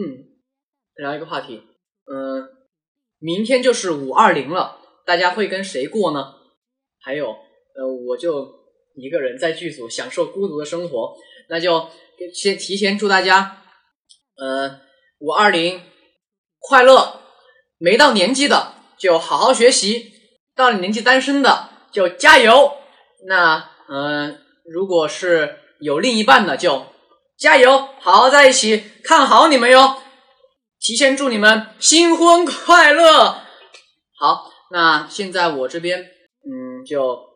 嗯，聊一个话题，嗯、明天就是五二零了，大家会跟谁过呢？还有，呃，我就一个人在剧组享受孤独的生活，那就先提前祝大家，呃，五二零快乐！没到年纪的就好好学习，到了年纪单身的就加油。那，嗯、如果是有另一半的就加油，好好在一起，看好你们哟！提前祝你们新婚快乐。好，那现在我这边，嗯，就